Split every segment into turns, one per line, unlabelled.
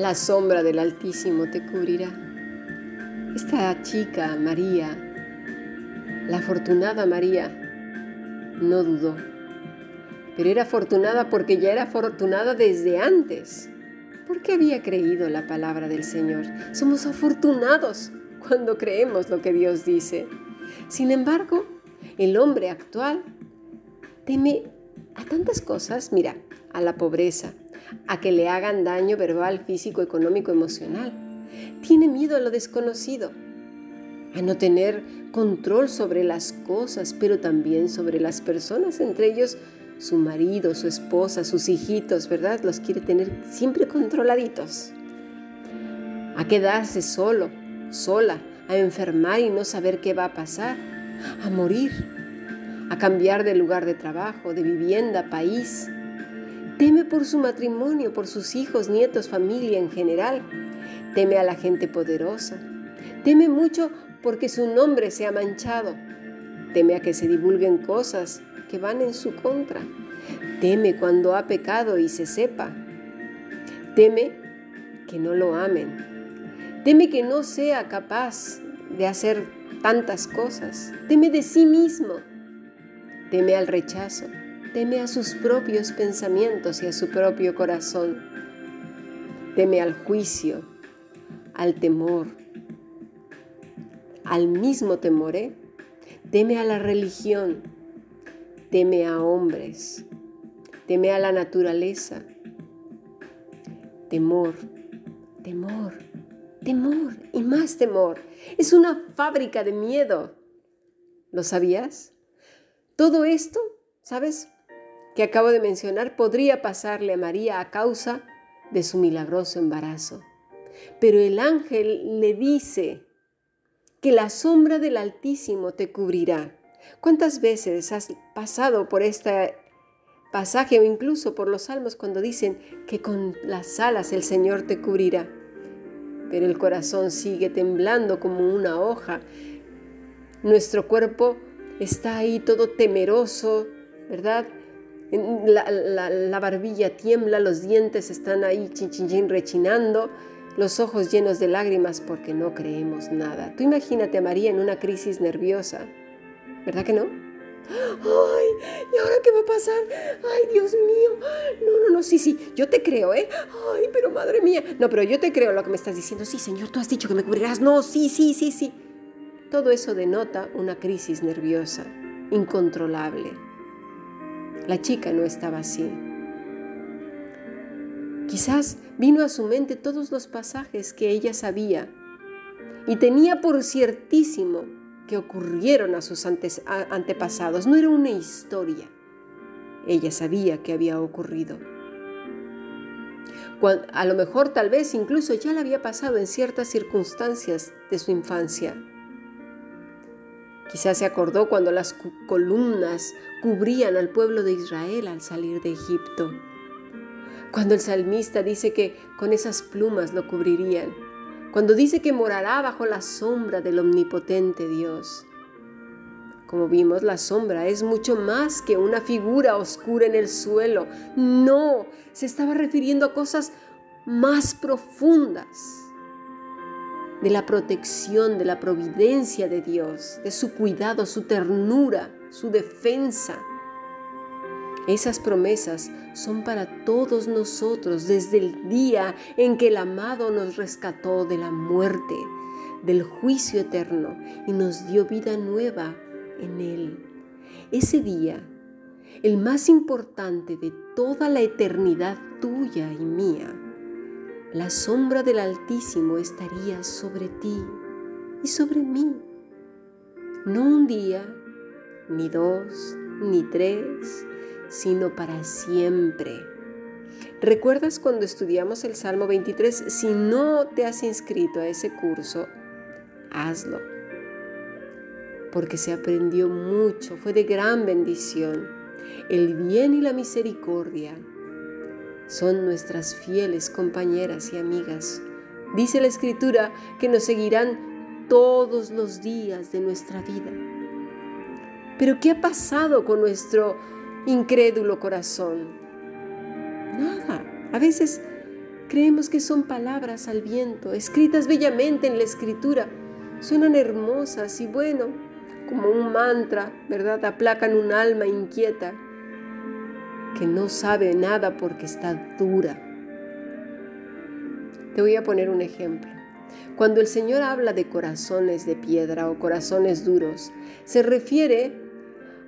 La sombra del Altísimo te cubrirá. Esta chica, María, la afortunada María, no dudó. Pero era afortunada porque ya era afortunada desde antes. Porque había creído la palabra del Señor. Somos afortunados cuando creemos lo que Dios dice. Sin embargo, el hombre actual teme a tantas cosas, mira, a la pobreza, a que le hagan daño verbal, físico, económico, emocional. Tiene miedo a lo desconocido, a no tener control sobre las cosas, pero también sobre las personas, entre ellos su marido, su esposa, sus hijitos, ¿verdad? Los quiere tener siempre controladitos. A quedarse solo, sola, a enfermar y no saber qué va a pasar, a morir, a cambiar de lugar de trabajo, de vivienda, país, Teme por su matrimonio, por sus hijos, nietos, familia en general. Teme a la gente poderosa. Teme mucho porque su nombre se ha manchado. Teme a que se divulguen cosas que van en su contra. Teme cuando ha pecado y se sepa. Teme que no lo amen. Teme que no sea capaz de hacer tantas cosas. Teme de sí mismo. Teme al rechazo teme a sus propios pensamientos y a su propio corazón, teme al juicio, al temor, al mismo temor, ¿eh? teme a la religión, teme a hombres, teme a la naturaleza, temor, temor, temor y más temor. Es una fábrica de miedo. ¿Lo sabías? Todo esto, ¿sabes? Que acabo de mencionar podría pasarle a María a causa de su milagroso embarazo. Pero el ángel le dice que la sombra del Altísimo te cubrirá. ¿Cuántas veces has pasado por este pasaje o incluso por los salmos cuando dicen que con las alas el Señor te cubrirá? Pero el corazón sigue temblando como una hoja. Nuestro cuerpo está ahí todo temeroso, ¿verdad? La, barbilla tiembla, los dientes están ahí chin, rechinando, los ojos llenos de lágrimas porque no creemos nada. Tú imagínate a María en una crisis nerviosa, ¿verdad que no? ¡Ay! ¿Y ahora qué va a pasar? ¡Ay, Dios mío! No, no, no, sí, sí, yo te creo, ¿eh? ¡Ay, pero madre mía! No, pero yo te creo lo que me estás diciendo. Sí, Señor, tú has dicho que me cubrirás. No, sí, sí, sí, sí. Todo eso denota una crisis nerviosa, incontrolable. La chica no estaba así. Quizás vino a su mente todos los pasajes que ella sabía y tenía por ciertísimo que ocurrieron a sus antepasados. No era una historia. Ella sabía que había ocurrido. a lo mejor tal vez incluso ya le había pasado en ciertas circunstancias de su infancia. Quizás se acordó cuando las columnas cubrían al pueblo de Israel al salir de Egipto. Cuando el salmista dice que con esas plumas lo cubrirían. Cuando dice que morará bajo la sombra del omnipotente Dios. Como vimos, la sombra es mucho más que una figura oscura en el suelo. No, se estaba refiriendo a cosas más profundas de la protección, de la providencia de Dios, de su cuidado, su ternura, su defensa. Esas promesas son para todos nosotros desde el día en que el amado nos rescató de la muerte, del juicio eterno y nos dio vida nueva en Él. Ese día, el más importante de toda la eternidad tuya y mía, la sombra del Altísimo estaría sobre ti y sobre mí. No un día, ni dos, ni tres, sino para siempre. ¿Recuerdas cuando estudiamos el Salmo 23? Si no te has inscrito a ese curso, hazlo. Porque se aprendió mucho, fue de gran bendición. El bien y la misericordia son nuestras fieles compañeras y amigas. Dice la Escritura que nos seguirán todos los días de nuestra vida. Pero ¿qué ha pasado con nuestro incrédulo corazón? Nada. A veces Creemos que son palabras al viento, escritas bellamente en la escritura. Suenan hermosas y bueno, como un mantra, ¿verdad? Aplacan un alma inquieta que no sabe nada porque está dura. Te voy a poner un ejemplo. Cuando el Señor habla de corazones de piedra o corazones duros, se refiere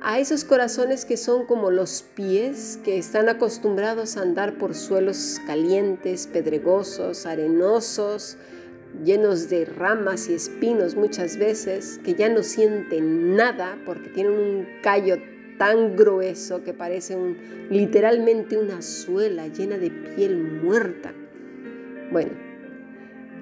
a esos corazones que son como los pies que están acostumbrados a andar por suelos calientes, pedregosos, arenosos, llenos de ramas y espinos muchas veces, que ya no sienten nada porque tienen un callo tan grueso que parece un, literalmente una suela llena de piel muerta. Bueno,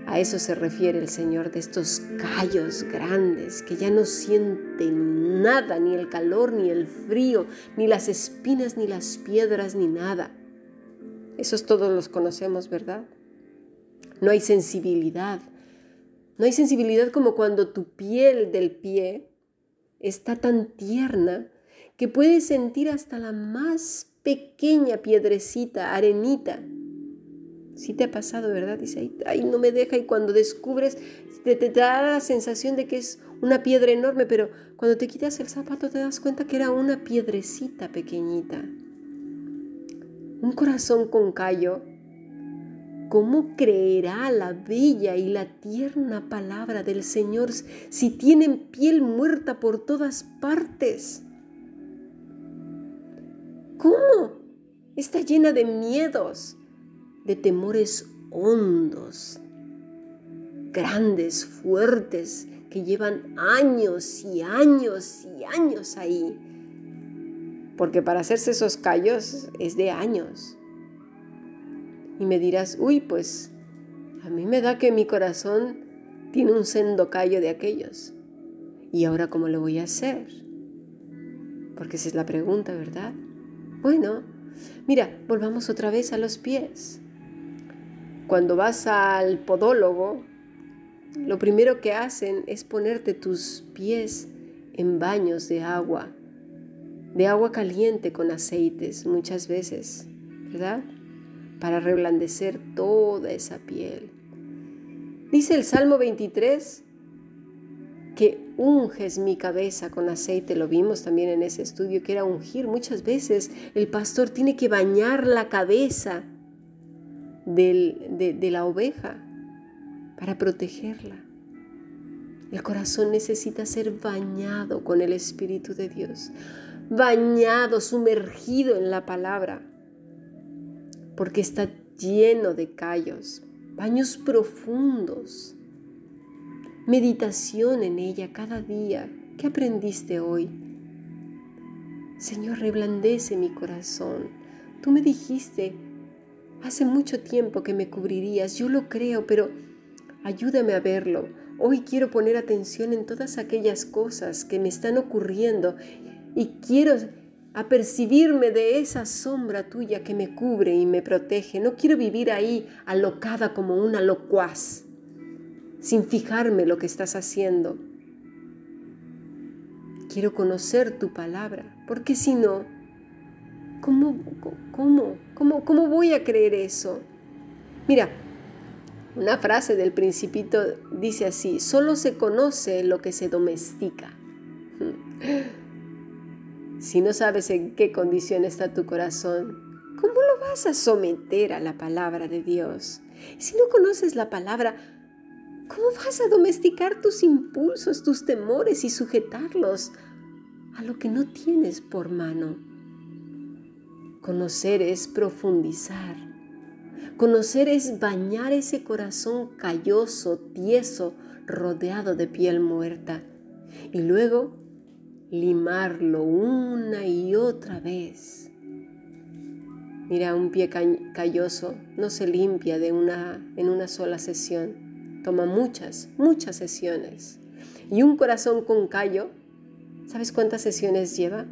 a eso se refiere el Señor de estos callos grandes que ya no sienten nada, ni el calor, ni el frío, ni las espinas, ni las piedras, ni nada. Esos todos los conocemos, ¿verdad? No hay sensibilidad. No hay sensibilidad como cuando tu piel del pie está tan tierna que puedes sentir hasta la más pequeña piedrecita, arenita, Sí te ha pasado, ¿verdad? Dice, ay, no me deja y cuando descubres, te, te, da la sensación de que es una piedra enorme, pero cuando te quitas el zapato te das cuenta que era una piedrecita pequeñita. Un corazón con callo, ¿cómo creerá la bella y la tierna palabra del Señor si tienen piel muerta por todas partes? ¿Cómo? Está llena de miedos de temores hondos, grandes, fuertes, que llevan años y años y años ahí. Porque para hacerse esos callos es de años. Y me dirás, uy, pues a mí me da que mi corazón tiene un sendo callo de aquellos. ¿Y ahora cómo lo voy a hacer? Porque esa es la pregunta, ¿verdad? Bueno, mira, volvamos otra vez a los pies. Cuando vas al podólogo, lo primero que hacen es ponerte tus pies en baños de agua, de agua caliente con aceites muchas veces, ¿verdad? Para reblandecer toda esa piel. Dice el Salmo 23 que unges mi cabeza con aceite, lo vimos también en ese estudio, que era ungir. Muchas veces el pastor tiene que bañar la cabeza de, la oveja para protegerla. El corazón necesita ser bañado con el Espíritu de Dios, bañado, sumergido en la palabra, porque está lleno de callos, baños profundos, meditación en ella cada día. ¿Qué aprendiste hoy? Señor, reblandece mi corazón. Tú me dijiste Hace mucho tiempo que me cubrirías, yo lo creo, pero ayúdame a verlo. Hoy quiero poner atención en todas aquellas cosas que me están ocurriendo y quiero apercibirme de esa sombra tuya que me cubre y me protege. No quiero vivir ahí alocada como una locuaz, sin fijarme lo que estás haciendo. Quiero conocer tu palabra, porque si no, ¿Cómo, cómo, cómo, cómo voy a creer eso? Mira, una frase del principito dice así, solo se conoce lo que se domestica. Si no sabes en qué condición está tu corazón, ¿cómo lo vas a someter a la palabra de Dios? Si no conoces la palabra, ¿cómo vas a domesticar tus impulsos, tus temores y sujetarlos a lo que no tienes por mano? Conocer es profundizar. Conocer es bañar ese corazón calloso, tieso, rodeado de piel muerta. Y luego limarlo una y otra vez. Mira, un pie calloso no se limpia de una, en una sola sesión. Toma muchas, muchas sesiones. Y un corazón con callo, ¿sabes cuántas sesiones lleva?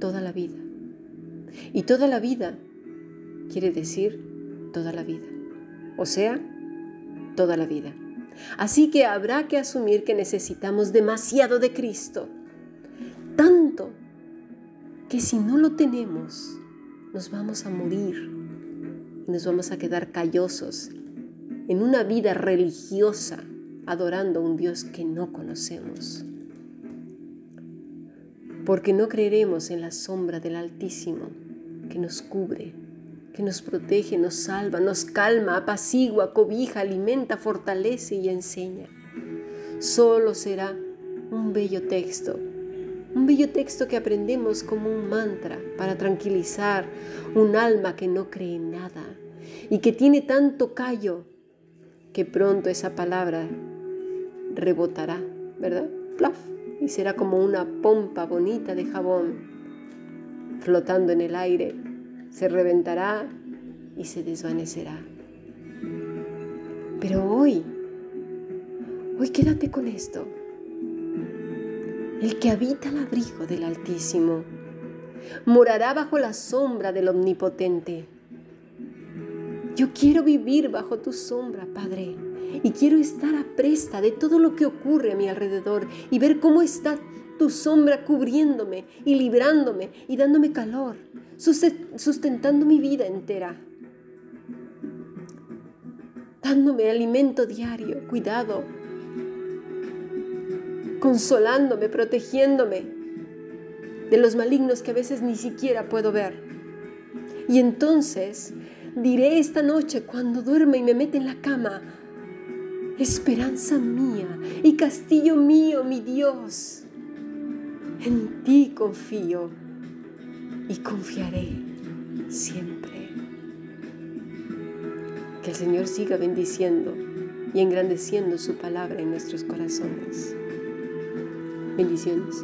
Toda la vida. Y toda la vida quiere decir toda la vida. O sea, toda la vida. Así que habrá que asumir que necesitamos demasiado de Cristo. Tanto que si no lo tenemos, nos vamos a morir y nos vamos a quedar callosos en una vida religiosa adorando a un Dios que no conocemos. Porque no creeremos en la sombra del Altísimo que nos cubre, que nos protege, nos salva, nos calma, apacigua, cobija, alimenta, fortalece y enseña. Solo será un bello texto, un bello texto que aprendemos como un mantra para tranquilizar un alma que no cree en nada y que tiene tanto callo que pronto esa palabra rebotará, ¿verdad? Plaf, y será como una pompa bonita de jabón flotando en el aire, se reventará y se desvanecerá. Pero hoy, hoy quédate con esto. El que habita al abrigo del Altísimo morará bajo la sombra del Omnipotente. Yo quiero vivir bajo tu sombra, Padre y quiero estar apresta de todo lo que ocurre a mi alrededor y ver cómo está tu sombra cubriéndome y librándome y dándome calor, sustentando mi vida entera, dándome alimento diario, cuidado, consolándome, protegiéndome de los malignos que a veces ni siquiera puedo ver. Y entonces diré esta noche cuando duerme y me mete en la cama, esperanza mía y castillo mío, mi Dios. En ti confío y confiaré siempre. Que el Señor siga bendiciendo y engrandeciendo su palabra en nuestros corazones. Bendiciones.